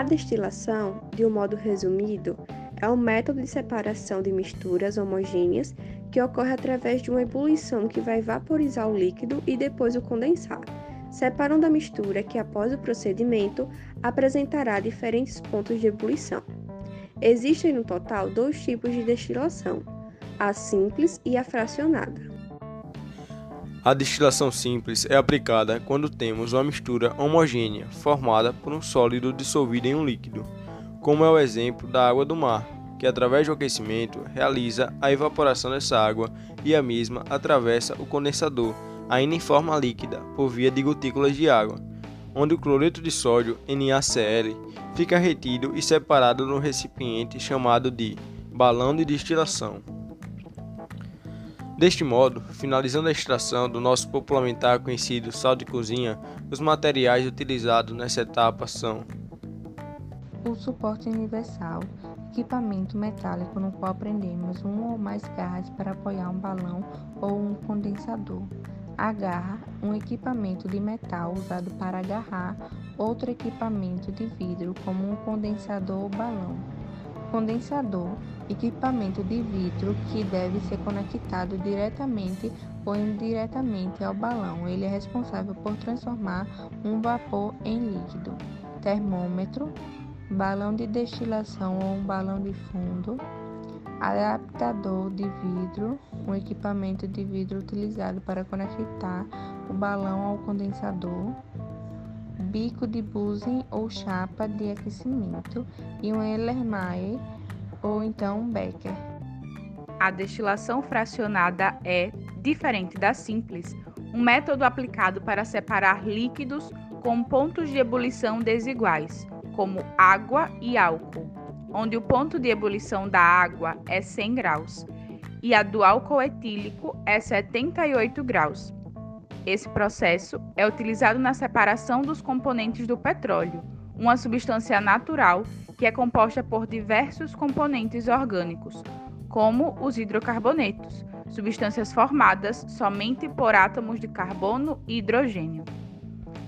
A destilação, de um modo resumido, é um método de separação de misturas homogêneas que ocorre através de uma ebulição que vai vaporizar o líquido e depois o condensar, separando a mistura que, após o procedimento, apresentará diferentes pontos de ebulição. Existem no total dois tipos de destilação, a simples e a fracionada. A destilação simples é aplicada quando temos uma mistura homogênea formada por um sólido dissolvido em um líquido, como é o exemplo da água do mar, que através do aquecimento realiza a evaporação dessa água e a mesma atravessa o condensador, ainda em forma líquida, por via de gotículas de água, onde o cloreto de sódio NaCl fica retido e separado no recipiente chamado de balão de destilação. Deste modo, finalizando a extração do nosso popularmente conhecido sal de cozinha, os materiais utilizados nessa etapa são o suporte universal, equipamento metálico no qual prendemos um ou mais garras para apoiar um balão ou um condensador. A garra, um equipamento de metal usado para agarrar outro equipamento de vidro, como um condensador ou balão. Condensador, equipamento de vidro que deve ser conectado diretamente ou indiretamente ao balão. Ele é responsável por transformar um vapor em líquido. Termômetro, balão de destilação ou um balão de fundo. Adaptador de vidro, um equipamento de vidro utilizado para conectar o balão ao condensador bico de Bunsen ou chapa de aquecimento e um Erlenmeyer ou então Becker. A destilação fracionada é, diferente da simples, um método aplicado para separar líquidos com pontos de ebulição desiguais, como água e álcool, onde o ponto de ebulição da água é 100 graus e a do álcool etílico é 78 graus. Esse processo é utilizado na separação dos componentes do petróleo, uma substância natural que é composta por diversos componentes orgânicos, como os hidrocarbonetos, substâncias formadas somente por átomos de carbono e hidrogênio.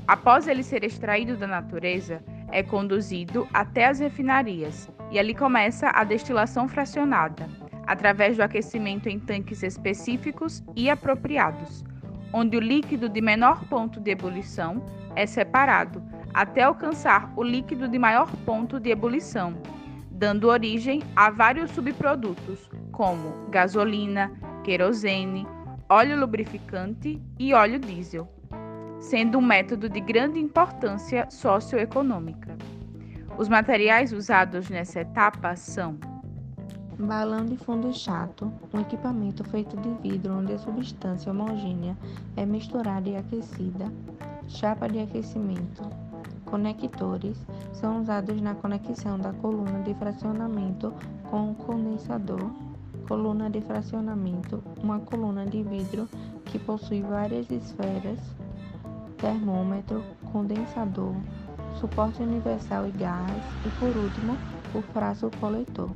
Após ele ser extraído da natureza, é conduzido até as refinarias e ali começa a destilação fracionada, através do aquecimento em tanques específicos e apropriados onde o líquido de menor ponto de ebulição é separado até alcançar o líquido de maior ponto de ebulição, dando origem a vários subprodutos, como gasolina, querosene, óleo lubrificante e óleo diesel, sendo um método de grande importância socioeconômica. Os materiais usados nessa etapa são Balão de fundo chato, um equipamento feito de vidro onde a substância homogênea é misturada e aquecida. Chapa de aquecimento. Conectores são usados na conexão da coluna de fracionamento com o condensador. Coluna de fracionamento, uma coluna de vidro que possui várias esferas. Termômetro, condensador, suporte universal e garras. E por último, o fraso coletor.